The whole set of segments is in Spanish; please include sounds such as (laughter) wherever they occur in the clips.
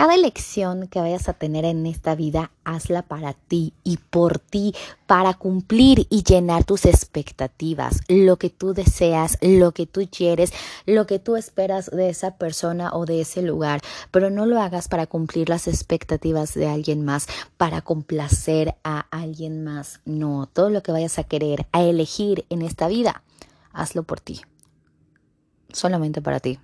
cada elección que vayas a tener en esta vida, hazla para ti y por ti, para cumplir y llenar tus expectativas, lo que tú deseas, lo que tú quieres, lo que tú esperas de esa persona o de ese lugar, pero no lo hagas para cumplir las expectativas de alguien más, para complacer a alguien más. No, todo lo que vayas a querer, a elegir en esta vida, hazlo por ti, solamente para ti.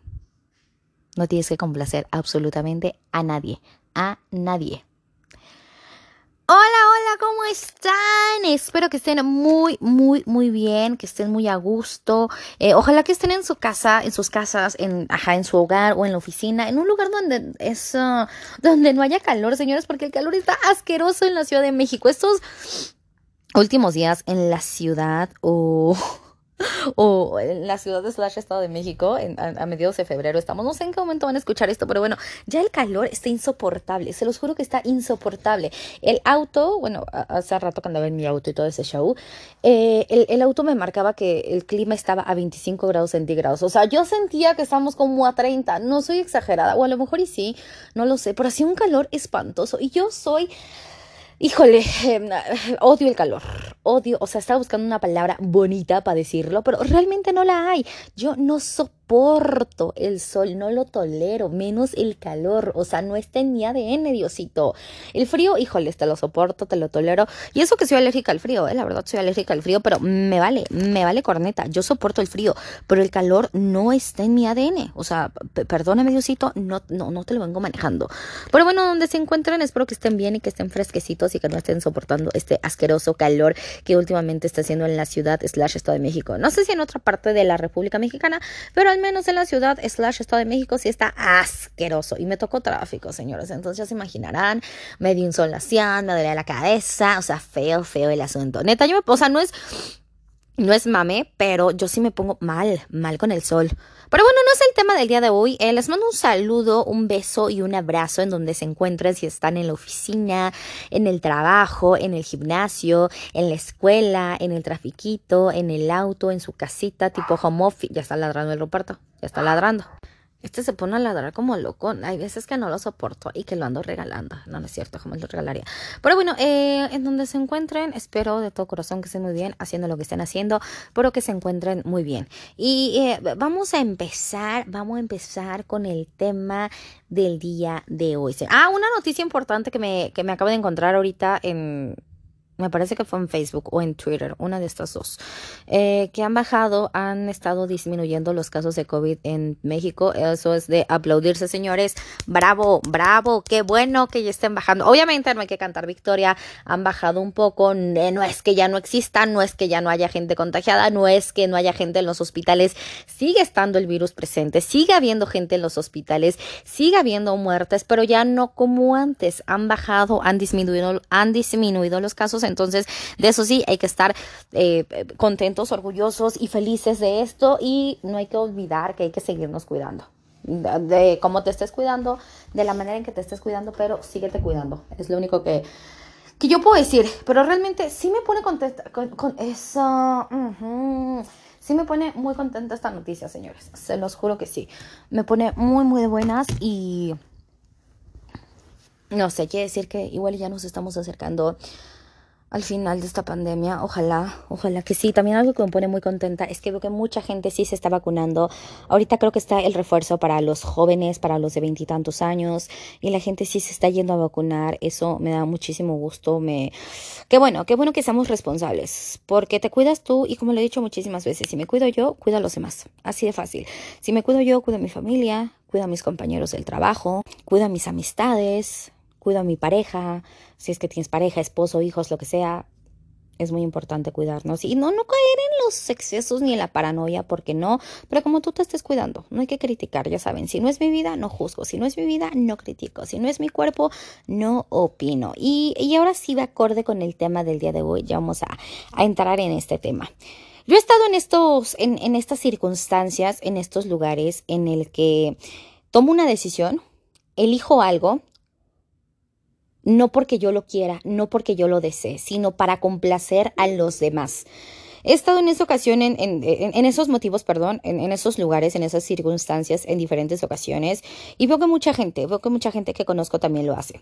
No tienes que complacer absolutamente a nadie, a nadie. Hola, hola, ¿cómo están? Espero que estén muy, muy, muy bien, que estén muy a gusto. Eh, ojalá que estén en su casa, en sus casas, en, ajá, en su hogar o en la oficina, en un lugar donde es, uh, donde no haya calor, señores, porque el calor está asqueroso en la Ciudad de México. Estos últimos días en la ciudad o (laughs) o en la ciudad de Slash Estado de México a, mediados de febrero estamos. No sé en qué momento van a escuchar esto, pero bueno, ya el calor está insoportable. Se los juro que está insoportable. El auto, bueno, hace rato que andaba en mi auto y todo ese show, eh, el, auto me marcaba que el clima estaba a 25 grados centígrados. O sea, yo sentía que estábamos como a 30. No soy exagerada, o a lo mejor y sí, no lo sé, pero hacía un calor espantoso. Y yo soy Híjole, em, (laughs) odio el calor, odio, o sea, estaba buscando una palabra bonita para decirlo, pero realmente no la hay. Yo no soporto soporto el sol, no lo tolero, menos el calor, o sea, no está en mi ADN, Diosito. El frío, híjole, te lo soporto, te lo tolero. Y eso que soy alérgica al frío, ¿eh? la verdad soy alérgica al frío, pero me vale, me vale corneta, yo soporto el frío, pero el calor no está en mi ADN, o sea, perdóname, Diosito, no, no, no te lo vengo manejando. Pero bueno, donde se encuentren, espero que estén bien y que estén fresquecitos y que no estén soportando este asqueroso calor que últimamente está haciendo en la ciudad slash Estado de México. No sé si en otra parte de la República Mexicana, pero al menos en la ciudad slash Estado de México sí está asqueroso. Y me tocó tráfico, señores. Entonces ya se imaginarán, medio insolación, me dolía la cabeza, o sea, feo, feo el asunto. Neta, yo me, o sea, no es no es mame, pero yo sí me pongo mal, mal con el sol. Pero bueno, no es el tema del día de hoy. Eh, les mando un saludo, un beso y un abrazo en donde se encuentren, si están en la oficina, en el trabajo, en el gimnasio, en la escuela, en el trafiquito, en el auto, en su casita, tipo home office. Ya está ladrando el Roberto, ya está ladrando. Este se pone a ladrar como loco. Hay veces que no lo soporto y que lo ando regalando. No, es cierto, como lo regalaría. Pero bueno, eh, en donde se encuentren, espero de todo corazón que estén muy bien haciendo lo que estén haciendo, pero que se encuentren muy bien. Y eh, vamos a empezar, vamos a empezar con el tema del día de hoy. Ah, una noticia importante que me, que me acabo de encontrar ahorita en me parece que fue en Facebook o en Twitter, una de estas dos, eh, que han bajado, han estado disminuyendo los casos de COVID en México. Eso es de aplaudirse, señores. Bravo, bravo, qué bueno que ya estén bajando. Obviamente no hay que cantar victoria, han bajado un poco. No es que ya no existan, no es que ya no haya gente contagiada, no es que no haya gente en los hospitales. Sigue estando el virus presente, sigue habiendo gente en los hospitales, sigue habiendo muertes, pero ya no como antes. Han bajado, han disminuido, han disminuido los casos entonces, de eso sí, hay que estar eh, contentos, orgullosos y felices de esto y no hay que olvidar que hay que seguirnos cuidando. De, cómo te estés cuidando, de la manera en que te estés cuidando, pero síguete cuidando. Es lo único que, que yo puedo decir. Pero realmente sí me pone contenta con, eso. Sí me pone muy contenta esta noticia, señores. Se los juro que sí. Me pone muy, muy de buenas y... No sé, quiere decir que igual ya nos estamos acercando al final de esta pandemia. Ojalá, ojalá que sí. También algo que me pone muy contenta es que veo que mucha gente sí se está vacunando. Ahorita creo que está el refuerzo para los jóvenes, para los de veintitantos años, y la gente sí se está yendo a vacunar. Eso me da muchísimo gusto. Me, qué bueno, qué bueno que seamos responsables, porque te cuidas tú y como lo he dicho muchísimas veces, si me cuido yo, cuido a los demás. Así de fácil. Si me cuido yo, cuido a mi familia, cuido a mis compañeros del trabajo, cuido a mis amistades, cuido a mi pareja, si es que tienes pareja, esposo, hijos, lo que sea, es muy importante cuidarnos y no, no caer en los excesos ni en la paranoia, porque no, pero como tú te estés cuidando, no hay que criticar, ya saben, si no es mi vida, no juzgo, si no es mi vida, no critico, si no es mi cuerpo, no opino. Y, y ahora sí va acorde con el tema del día de hoy, ya vamos a, a entrar en este tema. Yo he estado en estos, en, en estas circunstancias, en estos lugares en el que tomo una decisión, elijo algo no porque yo lo quiera, no porque yo lo desee, sino para complacer a los demás. he estado en esa ocasión, en, en, esos motivos, perdón, en, en, esos lugares, en esas circunstancias, en diferentes ocasiones, y veo que mucha gente, veo que mucha gente que conozco también lo hace,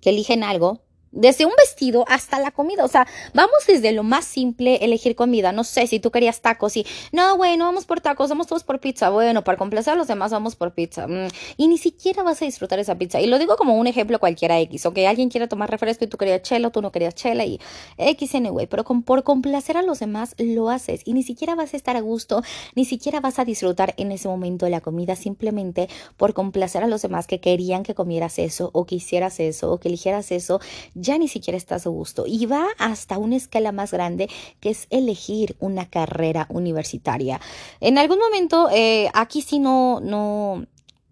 que eligen algo desde un vestido hasta la comida. O sea, vamos desde lo más simple, elegir comida. No sé si tú querías tacos y, no, bueno, vamos por tacos, vamos todos por pizza. Bueno, para complacer a los demás, vamos por pizza. Mm, y ni siquiera vas a disfrutar esa pizza. Y lo digo como un ejemplo cualquiera X. O que alguien quiera tomar refresco y tú querías chela, tú no querías chela y X, anyway. Pero por complacer a los demás, lo haces. Y ni siquiera vas a estar a gusto, ni siquiera vas a disfrutar en ese momento la comida simplemente por complacer a los demás que querían que comieras eso o que hicieras eso o que eligieras eso ya ni siquiera estás a gusto. Y va hasta una escala más grande que es elegir una carrera universitaria. En algún momento, eh, aquí sí no, no,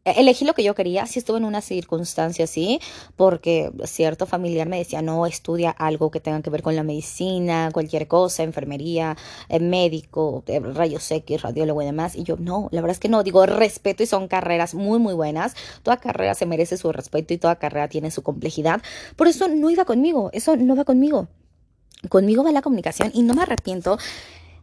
elegí lo que yo quería, sí estuve en una circunstancia así, porque cierto familiar me decía, no, estudia algo que tenga que ver con la medicina, cualquier cosa, enfermería, eh, médico, eh, rayos X, radiólogo y demás. Y yo, no, la verdad es que no, digo, respeto y son carreras muy, muy buenas. Toda carrera se merece su respeto y toda carrera tiene su complejidad. Por eso no iba conmigo, eso no va conmigo. Conmigo va la comunicación y no me arrepiento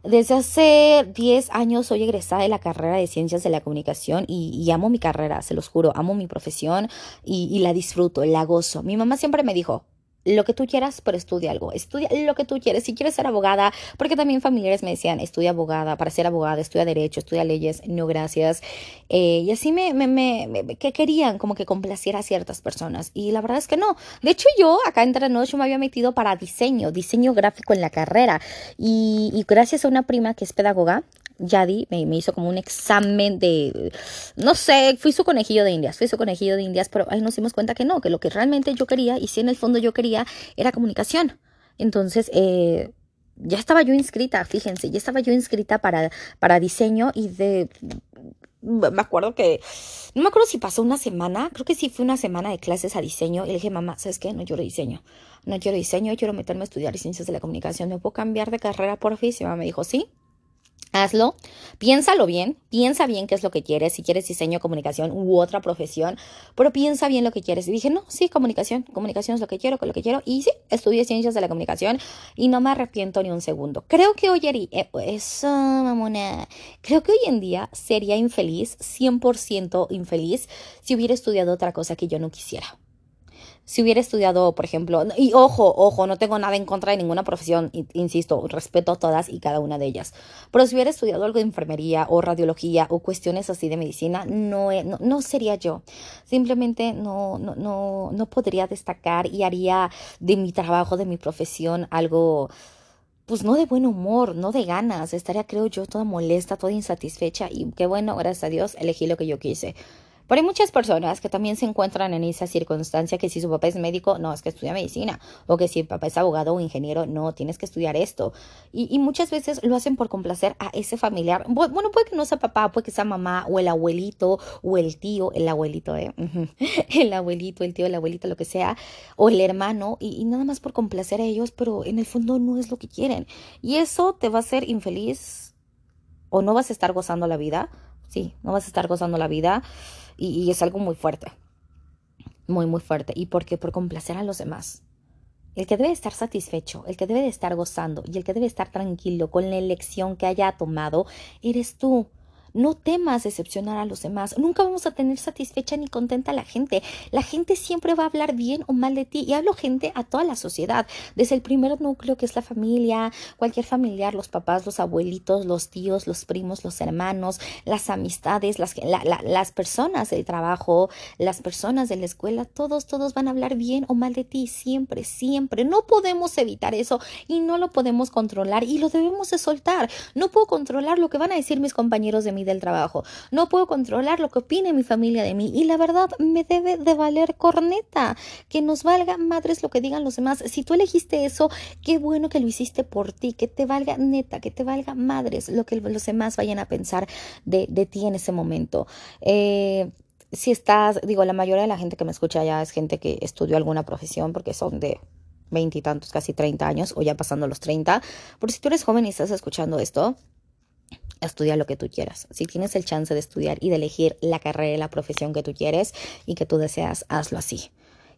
desde hace 10 años soy egresada de la carrera de Ciencias de la Comunicación y, amo mi carrera, se los juro, amo mi profesión y, y la disfruto, la gozo. Mi mamá siempre me dijo, lo que tú quieras, pero estudia algo. Estudia lo que tú quieres. Si quieres ser abogada, porque también familiares me decían, estudia abogada, para ser abogada, estudia derecho, estudia leyes, no gracias. Eh, y así me, me, me, que querían como que complaciera a ciertas personas. Y la verdad es que no. De hecho, yo acá nosotros yo me había metido para diseño, diseño gráfico en la carrera. Y gracias a una prima que es pedagoga, Yadi me, me, hizo como un examen de, no sé, fui su conejillo de indias, fui su conejillo de indias, pero ahí nos dimos cuenta que no, que lo que realmente yo quería, y si en el fondo yo quería, era comunicación. Entonces, eh, ya estaba yo inscrita, fíjense, ya estaba yo inscrita para, para diseño y de... Me acuerdo que, no me acuerdo si pasó una semana, creo que sí fue una semana de clases a diseño y le dije, mamá, ¿sabes qué? No quiero diseño, no quiero diseño, quiero meterme a estudiar ciencias de la comunicación, ¿me puedo cambiar de carrera por fin? Y mamá me dijo, sí, Hazlo, piénsalo bien, piensa bien qué es lo que quieres, si quieres diseño, comunicación u otra profesión, pero piensa bien lo que quieres. Y dije, no, sí, comunicación, comunicación es lo que quiero, con lo que quiero. Y sí, estudié ciencias de la comunicación y no me arrepiento ni un segundo. Creo que hoy, eh, eso, mamona, creo que hoy en día sería infeliz, 100% infeliz, si hubiera estudiado otra cosa que yo no quisiera si hubiera estudiado, por ejemplo, y ojo, ojo, no tengo nada en contra de ninguna profesión, insisto, respeto a todas y cada una de ellas, pero si hubiera estudiado algo de enfermería o radiología o cuestiones así de medicina, no, no, no sería yo. Simplemente no, no, no, no podría destacar y haría de mi trabajo, de mi profesión, algo pues no de buen humor, no de ganas, estaría creo yo toda molesta, toda insatisfecha y qué bueno, gracias a Dios, elegí lo que yo quise. Pero hay muchas personas que también se encuentran en esa circunstancia que si su papá es médico, no, es que estudia medicina. O que si el papá es abogado o ingeniero, no, tienes que estudiar esto. Y, muchas veces lo hacen por complacer a ese familiar. Bueno, puede que no sea papá, puede que sea mamá o el abuelito o el tío, el abuelito, ¿eh? (laughs) el abuelito, el tío, el abuelito, lo que sea. O el hermano. Y, y nada más por complacer a ellos, pero en el fondo no es lo que quieren. Y eso te va a hacer infeliz o no vas a estar gozando la vida. Sí, no vas a estar gozando la vida y, es algo muy fuerte, muy, muy fuerte. ¿Y por qué? Por complacer a los demás. El que debe estar satisfecho, el que debe de estar gozando y el que debe estar tranquilo con la elección que haya tomado, eres tú. No temas decepcionar a los demás. Nunca vamos a tener satisfecha ni contenta a la gente. La gente siempre va a hablar bien o mal de ti. Y hablo gente a toda la sociedad. Desde el primer núcleo que es la familia, cualquier familiar, los papás, los abuelitos, los tíos, los primos, los hermanos, las amistades, las, las personas del trabajo, las personas de la escuela, todos, todos van a hablar bien o mal de ti. Siempre, siempre. No podemos evitar eso y no lo podemos controlar y lo debemos de soltar. No puedo controlar lo que van a decir mis compañeros de del trabajo. No puedo controlar lo que opine mi familia de mí y la verdad me debe de valer corneta. Que nos valga madres lo que digan los demás. Si tú elegiste eso, qué bueno que lo hiciste por ti. Que te valga neta, que te valga madres lo que los demás vayan a pensar de, de ti en ese momento. Eh, si estás, digo, la mayoría de la gente que me escucha ya es gente que estudió alguna profesión porque son de veintitantos, casi treinta años o ya pasando los treinta. Por si tú eres joven y estás escuchando esto, estudia lo que tú quieras. Si tienes el chance de estudiar y de elegir la carrera y la profesión que tú quieres y que tú deseas, hazlo así.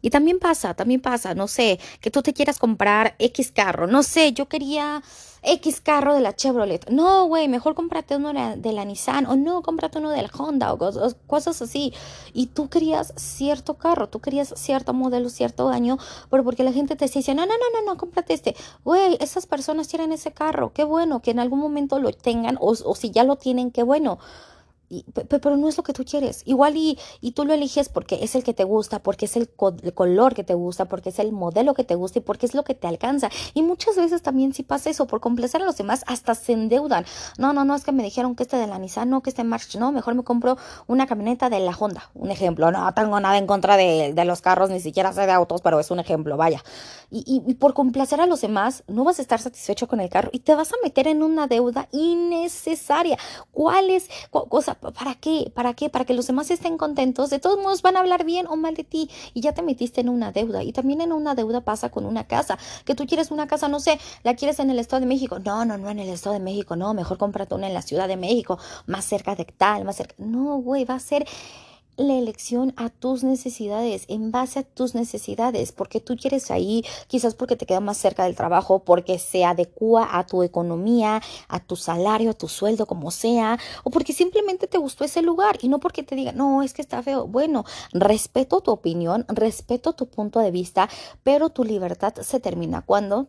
Y también pasa, también pasa, no sé, que tú te quieras comprar X carro, no sé, yo quería X carro de la Chevrolet. No, güey, mejor cómprate uno de la, Nissan o no, cómprate uno del Honda o cosas, así. Y tú querías cierto carro, tú querías cierto modelo, cierto año, pero porque la gente te decía, no, no, no, no, no, cómprate este. Güey, esas personas tienen ese carro, qué bueno, que en algún momento lo tengan o, o si ya lo tienen, qué bueno pero no es lo que tú quieres. Igual y, y, tú lo eliges porque es el que te gusta, porque es el, color que te gusta, porque es el modelo que te gusta y porque es lo que te alcanza. Y muchas veces también si pasa eso, por complacer a los demás, hasta se endeudan. No, no, no, es que me dijeron que este de la Nissan, no, que este March, no, mejor me compro una camioneta de la Honda. Un ejemplo, no tengo nada en contra de, los carros, ni siquiera sé de autos, pero es un ejemplo, vaya. Y, y, por complacer a los demás, no vas a estar satisfecho con el carro y te vas a meter en una deuda innecesaria. ¿Cuál es? Cosa, ¿Para qué? ¿Para qué? Para que los demás estén contentos. De todos modos van a hablar bien o mal de ti y ya te metiste en una deuda. Y también en una deuda pasa con una casa. Que tú quieres una casa, no sé, la quieres en el Estado de México. No, no, no en el Estado de México. No, mejor cómprate una en la Ciudad de México, más cerca de tal, más cerca. No, güey, va a ser la elección a tus necesidades, en base a tus necesidades, porque tú quieres ahí, quizás porque te queda más cerca del trabajo, porque se adecua a tu economía, a tu salario, a tu sueldo, como sea, o porque simplemente te gustó ese lugar y no porque te digan, no, es que está feo. Bueno, respeto tu opinión, respeto tu punto de vista, pero tu libertad se termina cuando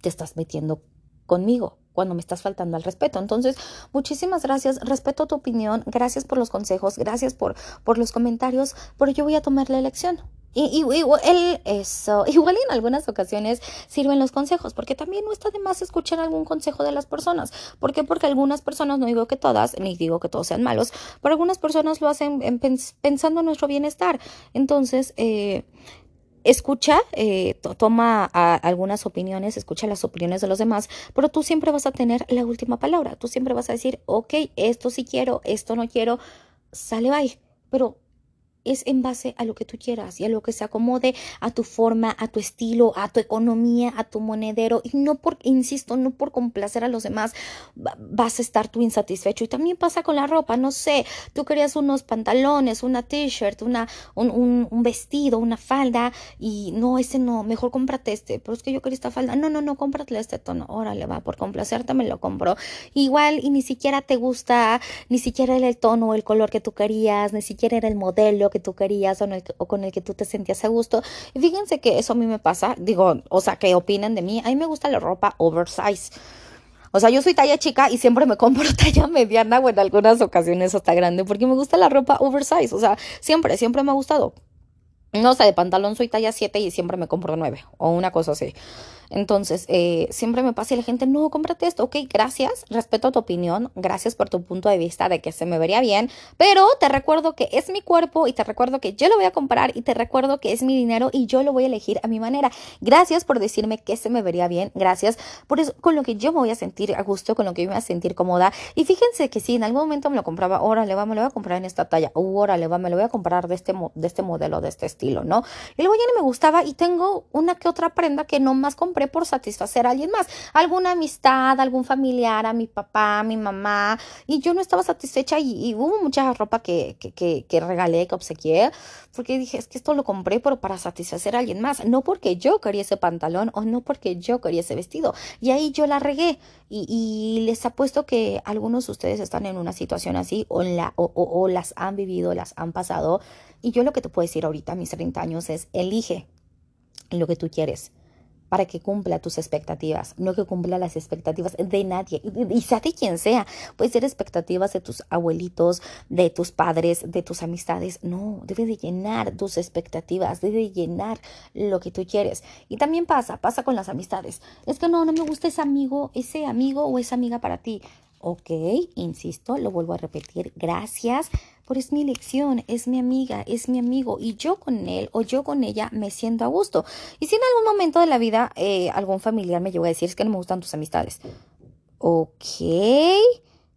te estás metiendo conmigo cuando me estás faltando al respeto. Entonces, muchísimas gracias, respeto tu opinión, gracias por los consejos, gracias por, por los comentarios, pero yo voy a tomar la elección. Y, y, él, eso, (laughs) igual en algunas ocasiones sirven los consejos, porque también no está de más escuchar algún consejo de las personas. ¿Por qué? Porque algunas personas, no digo que todas, ni digo que todos sean malos, pero algunas personas lo hacen pensando en nuestro bienestar. Entonces, eh, escucha, eh, toma algunas opiniones, escucha las opiniones de los demás, pero tú siempre vas a tener la última palabra. Tú siempre vas a decir, ok, esto sí quiero, esto no quiero, sale bye. Pero es en base a lo que tú quieras y a lo que se acomode a tu forma, a tu estilo, a tu economía, a tu monedero. Y no por, insisto, no por complacer a los demás vas a estar tú insatisfecho. Y también pasa con la ropa, no sé, tú querías unos pantalones, una t-shirt, una, un, un, vestido, una falda y no, ese no, mejor cómprate este. Pero es que yo quería esta falda. No, no, no, cómprate este tono. Órale, va, por complacerte me lo compro. Igual y ni siquiera te gusta, ni siquiera era el tono o el color que tú querías, ni siquiera era el modelo que tú querías o, o, con el que tú te sentías a gusto. Y fíjense que eso a mí me pasa, digo, o sea, que opinan de mí. A mí me gusta la ropa oversize. O sea, yo soy talla chica y siempre me compro (laughs) talla mediana o en algunas ocasiones hasta grande porque me gusta la ropa oversize. O sea, siempre, siempre me ha gustado. No sé, de pantalón soy talla 7 y siempre me compro 9 o una cosa así. Entonces, eh, siempre me pasa y la gente, no, cómprate esto. Ok, gracias, respeto tu opinión, gracias por tu punto de vista de que se me vería bien, pero te recuerdo que es mi cuerpo y te recuerdo que yo lo voy a comprar y te recuerdo que es mi dinero y yo lo voy a elegir a mi manera. Gracias por decirme que se me vería bien, gracias por eso, con lo que yo me voy a sentir a gusto, con lo que yo me voy a sentir cómoda. Y fíjense que si en algún momento me lo compraba, órale, va, me lo voy a comprar en esta talla, uh, órale, va, me lo voy a comprar de este, este modelo, de este estilo, ¿no? Y luego ya no me gustaba y tengo una que otra prenda que no más compré por satisfacer a alguien más, alguna amistad, algún familiar, a mi papá, a mi mamá, y yo no estaba satisfecha y, hubo mucha ropa que, que, que, regalé, que obsequié, porque dije, es que esto lo compré pero para satisfacer a alguien más, no porque yo quería ese pantalón o no porque yo quería ese vestido. Y ahí yo la regué y, y les apuesto que algunos de ustedes están en una situación así o, la, o, o las han vivido, las han pasado. Y yo lo que te puedo decir ahorita a mis 30 años es, elige lo que tú quieres para que cumpla tus expectativas, no que cumpla las expectativas de nadie, y, sea de quien sea. Puede ser expectativas de tus abuelitos, de tus padres, de tus amistades. No, debe de llenar tus expectativas, debe de llenar lo que tú quieres. Y también pasa, pasa con las amistades. Es que no, no me gusta ese amigo, ese amigo o esa amiga para ti. Ok, insisto, lo vuelvo a repetir. Gracias por es mi elección, es mi amiga, es mi amigo y yo con él o yo con ella me siento a gusto. Y si en algún momento de la vida eh, algún familiar me llegó a decir es que no me gustan tus amistades. Ok,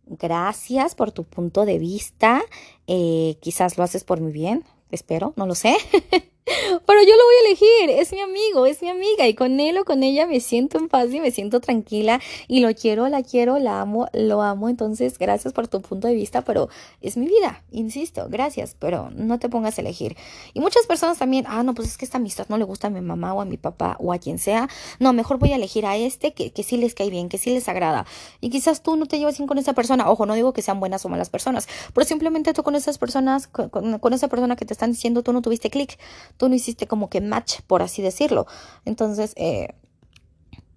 gracias por tu punto de vista. Eh, quizás lo haces por mi bien, espero, no lo sé. (laughs) Pero yo lo voy a elegir, es mi amigo, es mi amiga y con él o con ella me siento en paz y me siento tranquila y lo quiero, la quiero, la amo, lo amo. Entonces, gracias por tu punto de vista, pero es mi vida, insisto, gracias, pero no te pongas a elegir. Y muchas personas también, ah, no, pues es que esta amistad no le gusta a mi mamá o a mi papá o a quien sea. No, mejor voy a elegir a este que, que sí les cae bien, que sí les agrada. Y quizás tú no te llevas bien con esa persona. Ojo, no digo que sean buenas o malas personas, pero simplemente tú con esas personas, con, con esa persona que te están diciendo, tú no tuviste clic tú no hiciste como que match, por así decirlo. Entonces, eh,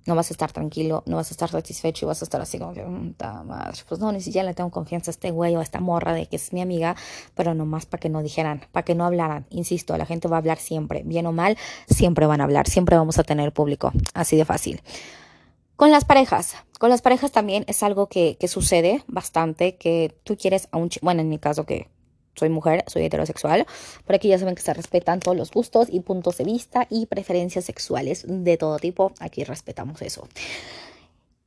no vas a estar tranquilo, no vas a estar satisfecho y vas a estar así como que, madre, pues no, ni siquiera le tengo confianza a este güey o a esta morra de que es mi amiga, pero nomás para que no dijeran, para que no hablaran. Insisto, la gente va a hablar siempre, bien o mal, siempre van a hablar, siempre vamos a tener público, así de fácil. Con las parejas, con las parejas también es algo que, que sucede bastante, que tú quieres a un, bueno, en mi caso que soy mujer, soy heterosexual. Por aquí ya saben que se respetan todos los gustos y puntos de vista y preferencias sexuales de todo tipo. Aquí respetamos eso.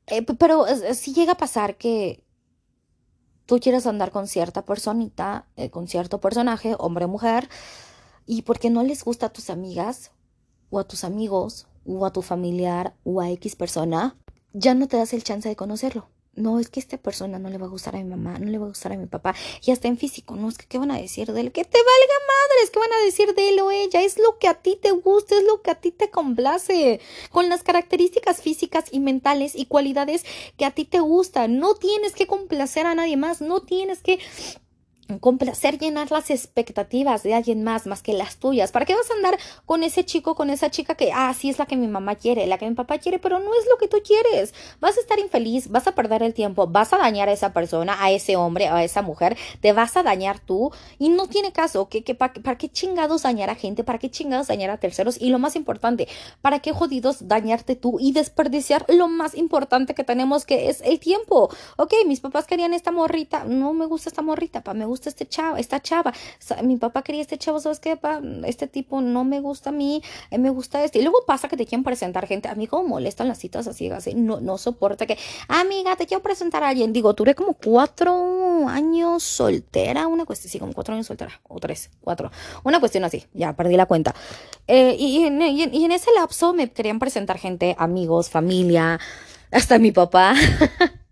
Eh, pero si llega a pasar que tú quieres andar con cierta personita, eh, con cierto personaje, hombre o mujer, y porque no les gusta a tus amigas o a tus amigos o a tu familiar o a X persona, ya no te das el chance de conocerlo no, es que esta persona no le va a gustar a mi mamá, no le va a gustar a mi papá, y hasta en físico, no, es que qué van a decir de él, que te valga madres, qué van a decir de él o ella, es lo que a ti te gusta, es lo que a ti te complace, con las características físicas y mentales y cualidades que a ti te gustan, no tienes que complacer a nadie más, no tienes que complacer, llenar las expectativas de alguien más, más que las tuyas. ¿Para qué vas a andar con ese chico, con esa chica que, ah, sí es la que mi mamá quiere, la que mi papá quiere, pero no es lo que tú quieres? Vas a estar infeliz, vas a perder el tiempo, vas a dañar a esa persona, a ese hombre, a esa mujer, te vas a dañar tú y no tiene caso. que, que para, qué chingados dañar a gente? ¿Para qué chingados dañar a terceros? Y lo más importante, ¿para qué jodidos dañarte tú y desperdiciar lo más importante que tenemos, que es el tiempo? Ok, mis papás querían esta morrita, no me gusta esta morrita, pa, me gusta este chavo, esta chava. mi papá quería este chavo, ¿sabes qué? Este tipo no me gusta a mí, eh, me gusta este. Y luego pasa que te quieren presentar gente. A mí como molestan las citas así, así. No, no soporta que, amiga, te quiero presentar a alguien. Digo, duré como cuatro años soltera, una cuestión, sí, como cuatro años soltera, o tres, cuatro. Una cuestión así, ya perdí la cuenta. Eh, y, en, y en ese lapso me querían presentar gente, amigos, familia, hasta mi papá. (laughs)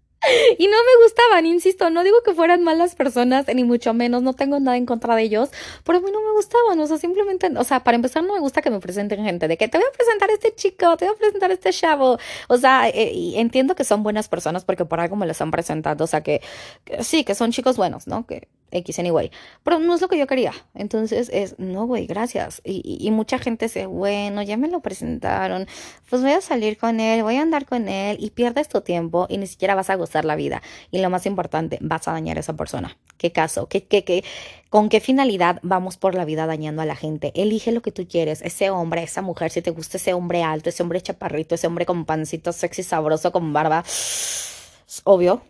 Y no me gustaban, insisto, no digo que fueran malas personas, ni mucho menos, no tengo nada en contra de ellos, pero a mí no me gustaban, o sea, simplemente, o sea, para empezar no me gusta que me presenten gente, de que te voy a presentar este chico, te voy a presentar este chavo, o sea, eh, y entiendo que son buenas personas porque por algo me los han presentado, o sea, que, que sí, que son chicos buenos, ¿no? Que X anyway. Pero no es lo que yo quería. Entonces es, no, güey, gracias. Y, mucha gente dice, bueno, ya me lo presentaron. Pues voy a salir con él, voy a andar con él y pierdes tu tiempo y ni siquiera vas a gozar la vida. Y lo más importante, vas a dañar a esa persona. ¿Qué caso? ¿Qué, qué, qué? ¿Con qué finalidad vamos por la vida dañando a la gente? Elige lo que tú quieres. Ese hombre, esa mujer, si te gusta ese hombre alto, ese hombre chaparrito, ese hombre con pancito sexy, sabroso, con barba. Obvio,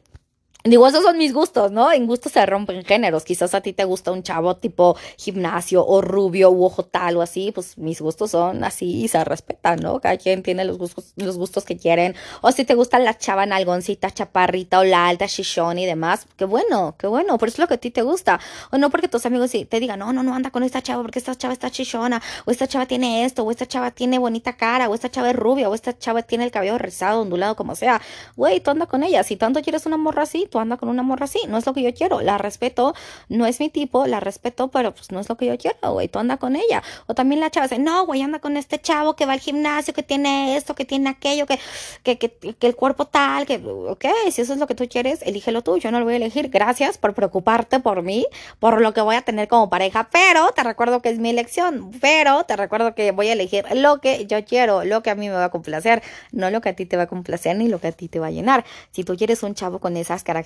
Digo, esos son mis gustos, ¿no? En gustos se rompen géneros. Quizás a ti te gusta un chavo tipo gimnasio o rubio u ojo tal o así. Pues mis gustos son así y se respetan, ¿no? Cada quien tiene los gustos, los gustos que quieren. O si te gusta la chava nalgoncita, chaparrita o la alta shishon y demás. Qué bueno, qué bueno. Por eso es lo que a ti te gusta. O no porque tus amigos te digan, no, no, no anda con esta chava porque esta chava está shishona. O esta chava tiene esto. O esta chava tiene bonita cara. O esta chava es rubia. O esta chava tiene el cabello rizado, ondulado, como sea. Güey, tú anda con ella. Si tanto quieres una morra así, tú anda con una morra así, no es lo que yo quiero, la respeto, no es mi tipo, la respeto, pero pues no es lo que yo quiero, güey, tú anda con ella. O también la chava dice, no, güey, anda con este chavo que va al gimnasio, que tiene esto, que tiene aquello, que, que, que, que el cuerpo tal, que, ok, si eso es lo que tú quieres, elígelo tú, yo no lo voy a elegir, gracias por preocuparte por mí, por lo que voy a tener como pareja, pero te recuerdo que es mi elección, pero te recuerdo que voy a elegir lo que yo quiero, lo que a mí me va a complacer, no lo que a ti te va a complacer ni lo que a ti te va a llenar. Si tú quieres un chavo con esas características,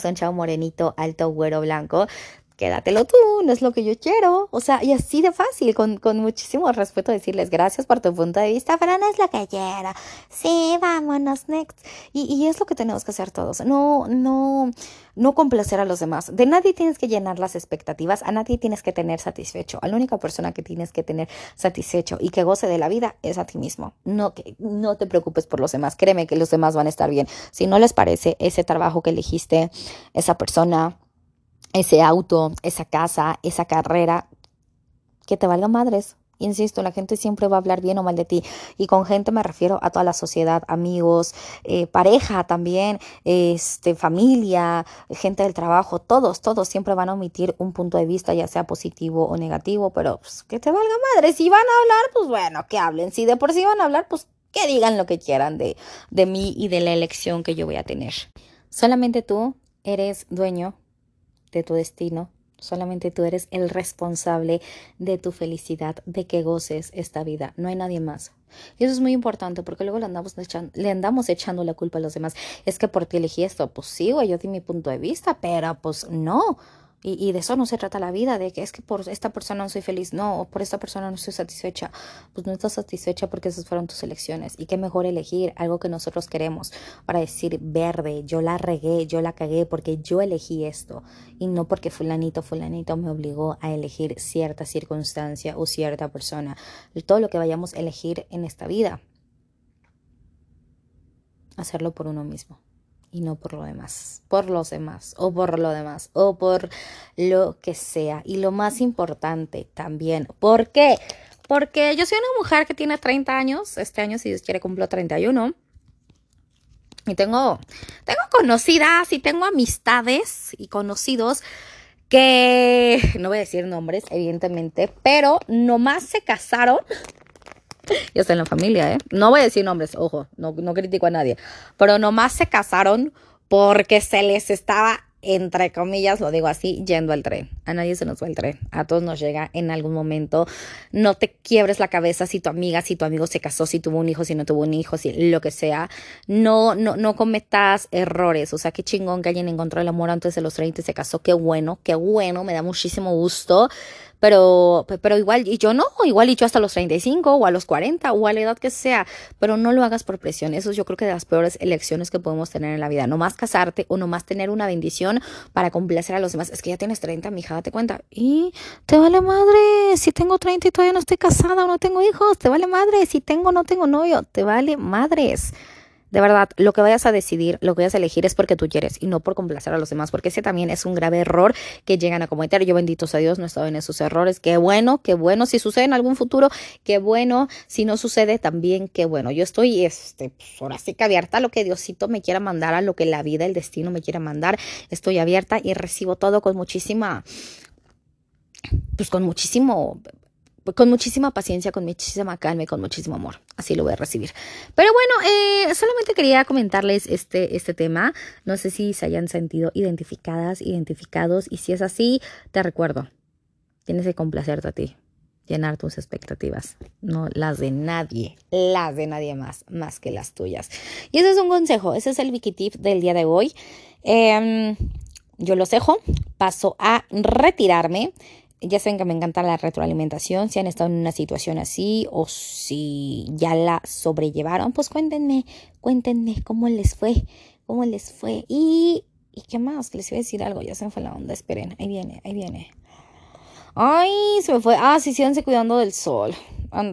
son chavo morenito, alto, güero, blanco, quédatelo tú, no es lo que yo quiero. O sea, y así de fácil, con, con muchísimo respeto decirles gracias por tu punto de vista, pero no es lo que quiero. Sí, vámonos, next. Y, y es lo que tenemos que hacer todos. No, no, no complacer a los demás. De nadie tienes que llenar las expectativas, a nadie tienes que tener satisfecho. A la única persona que tienes que tener satisfecho y que goce de la vida es a ti mismo. No, que, no te preocupes por los demás. Créeme que los demás van a estar bien. Si no les parece ese trabajo que elegiste, esa persona, ese auto, esa casa, esa carrera, que te valga madres, Insisto, la gente siempre va a hablar bien o mal de ti. Y con gente me refiero a toda la sociedad, amigos, eh, pareja también, este, familia, gente del trabajo, todos, todos siempre van a omitir un punto de vista, ya sea positivo o negativo, pero pues, que te valga madre. Si van a hablar, pues bueno, que hablen. Si de por sí van a hablar, pues que digan lo que quieran de, de mí y de la elección que yo voy a tener. Solamente tú eres dueño tu destino Solamente tú eres el responsable de tu felicidad, de que goces esta vida. No hay nadie más. Y eso es muy importante porque luego le andamos, echando, le andamos echando la culpa a los demás. Es que por ti elegí esto. Pues sí, yo di mi punto de vista, pero pues no. Y, de eso no se trata la vida, de que es que por esta persona no soy feliz, no, o por esta persona no estoy satisfecha. Pues no estás satisfecha porque esas fueron tus elecciones. Y qué mejor elegir algo que nosotros queremos para decir verde, yo la regué, yo la cagué porque yo elegí esto. Y no porque fulanito, fulanito me obligó a elegir cierta circunstancia o cierta persona. Todo lo que vayamos a elegir en esta vida, hacerlo por uno mismo y no por lo demás, por los demás o por lo demás o por lo que sea. Y lo más importante también, ¿por qué? Porque yo soy una mujer que tiene 30 años, este año si Dios quiere cumplo 31. Y tengo, tengo conocidas y tengo amistades y conocidos que, no voy a decir nombres, evidentemente, pero nomás se casaron (laughs) ya está en la familia, ¿eh? No voy a decir nombres, ojo, no, no critico a nadie, pero nomás se casaron porque se les estaba, entre comillas, lo digo así, yendo al tren. A nadie se nos va el tren, a todos nos llega en algún momento. No te quiebres la cabeza si tu amiga, si tu amigo se casó, si tuvo un hijo, si no tuvo un hijo, si lo que sea. No, no, no cometas errores. O sea, qué chingón que alguien encontró el amor antes de los 30 y se casó. Qué bueno, qué bueno, me da muchísimo gusto pero, pero igual, y yo no, igual y yo hasta los 35 o a los 40 o a la edad que sea, pero no lo hagas por presión. Eso es yo creo que de las peores elecciones que podemos tener en la vida. No más casarte o no más tener una bendición para complacer a los demás. Es que ya tienes 30, mija, date cuenta. Y te vale madre si tengo 30 y todavía no estoy casada o no tengo hijos. Te vale madre si tengo o no tengo novio. Te vale madres. De verdad, lo que vayas a decidir, lo que vayas a elegir es porque tú quieres y no por complacer a los demás, porque ese también es un grave error que llegan a cometer. Yo, benditos a Dios, no he estado en esos errores. Qué bueno, qué bueno. Si sucede en algún futuro, qué bueno. Si no sucede, también qué bueno. Yo estoy, este, pues, ahora sí que abierta a lo que Diosito me quiera mandar, a lo que la vida, el destino me quiera mandar. Estoy abierta y recibo todo con muchísima, pues con muchísimo con muchísima paciencia, con muchísima calma y con muchísimo amor. Así lo voy a recibir. Pero bueno, eh, solamente quería comentarles este, este tema. No sé si se hayan sentido identificadas, identificados. Y si es así, te recuerdo, tienes que complacerte a ti, llenar tus expectativas, no las de nadie, las de nadie más, más que las tuyas. Y ese es un consejo, ese es el Wiki Tip del día de hoy. Em, yo los dejo, paso a retirarme. Ya saben que me encanta la retroalimentación. Si han estado en una situación así o si ya la sobrellevaron, pues cuéntenme, cuéntenme cómo les fue, cómo les fue. Y, ¿y qué más? Les iba a decir algo, ya se me fue la onda. Esperen, ahí viene, ahí viene. Ay, se me fue. Ah, sí, síganse cuidando del sol.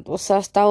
O sea, está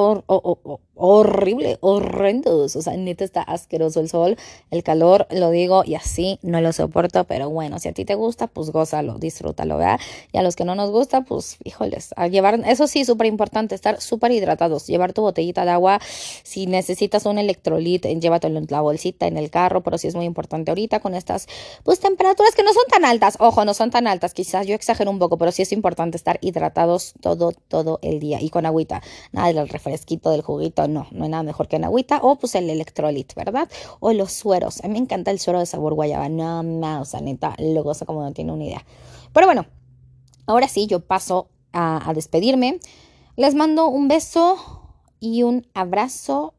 horrible, horrendo. O sea, neta está asqueroso el sol, el calor, lo digo y así no lo soporto. Pero bueno, si a ti te gusta, pues gózalo, disfrútalo, ¿verdad? Y a los que no nos gusta, pues híjoles, a llevar, eso sí, súper importante, estar súper hidratados. Llevar tu botellita de agua. Si necesitas un electrolit, llévatelo en la bolsita, en el carro. Pero sí es muy importante ahorita con estas, pues temperaturas que no son tan altas. Ojo, no son tan altas. Quizás yo exagero un poco, pero sí es importante estar hidratados todo, todo el día y con agüita. Nada del refresquito, del juguito, no, no hay nada mejor que en agüita. O pues el electrolit, ¿verdad? O los sueros. A mí me encanta el suero de sabor guayaba. No, no, o sea, neta, lo gozo como no tiene una idea. Pero bueno, ahora sí, yo paso a despedirme. Les mando un beso y un abrazo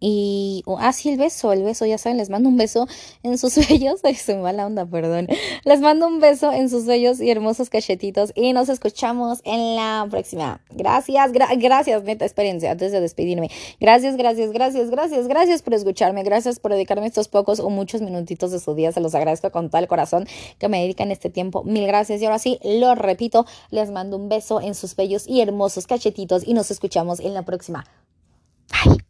y así ah, el beso, el beso, ya saben, les mando un beso en sus (laughs) bellos, ay, soy mala onda, perdón. Les mando un beso en sus bellos y hermosos cachetitos y nos escuchamos en la próxima. Gracias, gracias, neta, espérense, antes de despedirme. Gracias, gracias, gracias, gracias, gracias por escucharme, gracias por dedicarme estos pocos o muchos minutitos de su día, se los agradezco con todo el corazón que me dedican este tiempo. Mil gracias y ahora sí, lo repito, les mando un beso en sus bellos y hermosos cachetitos y nos escuchamos en la próxima. Bye.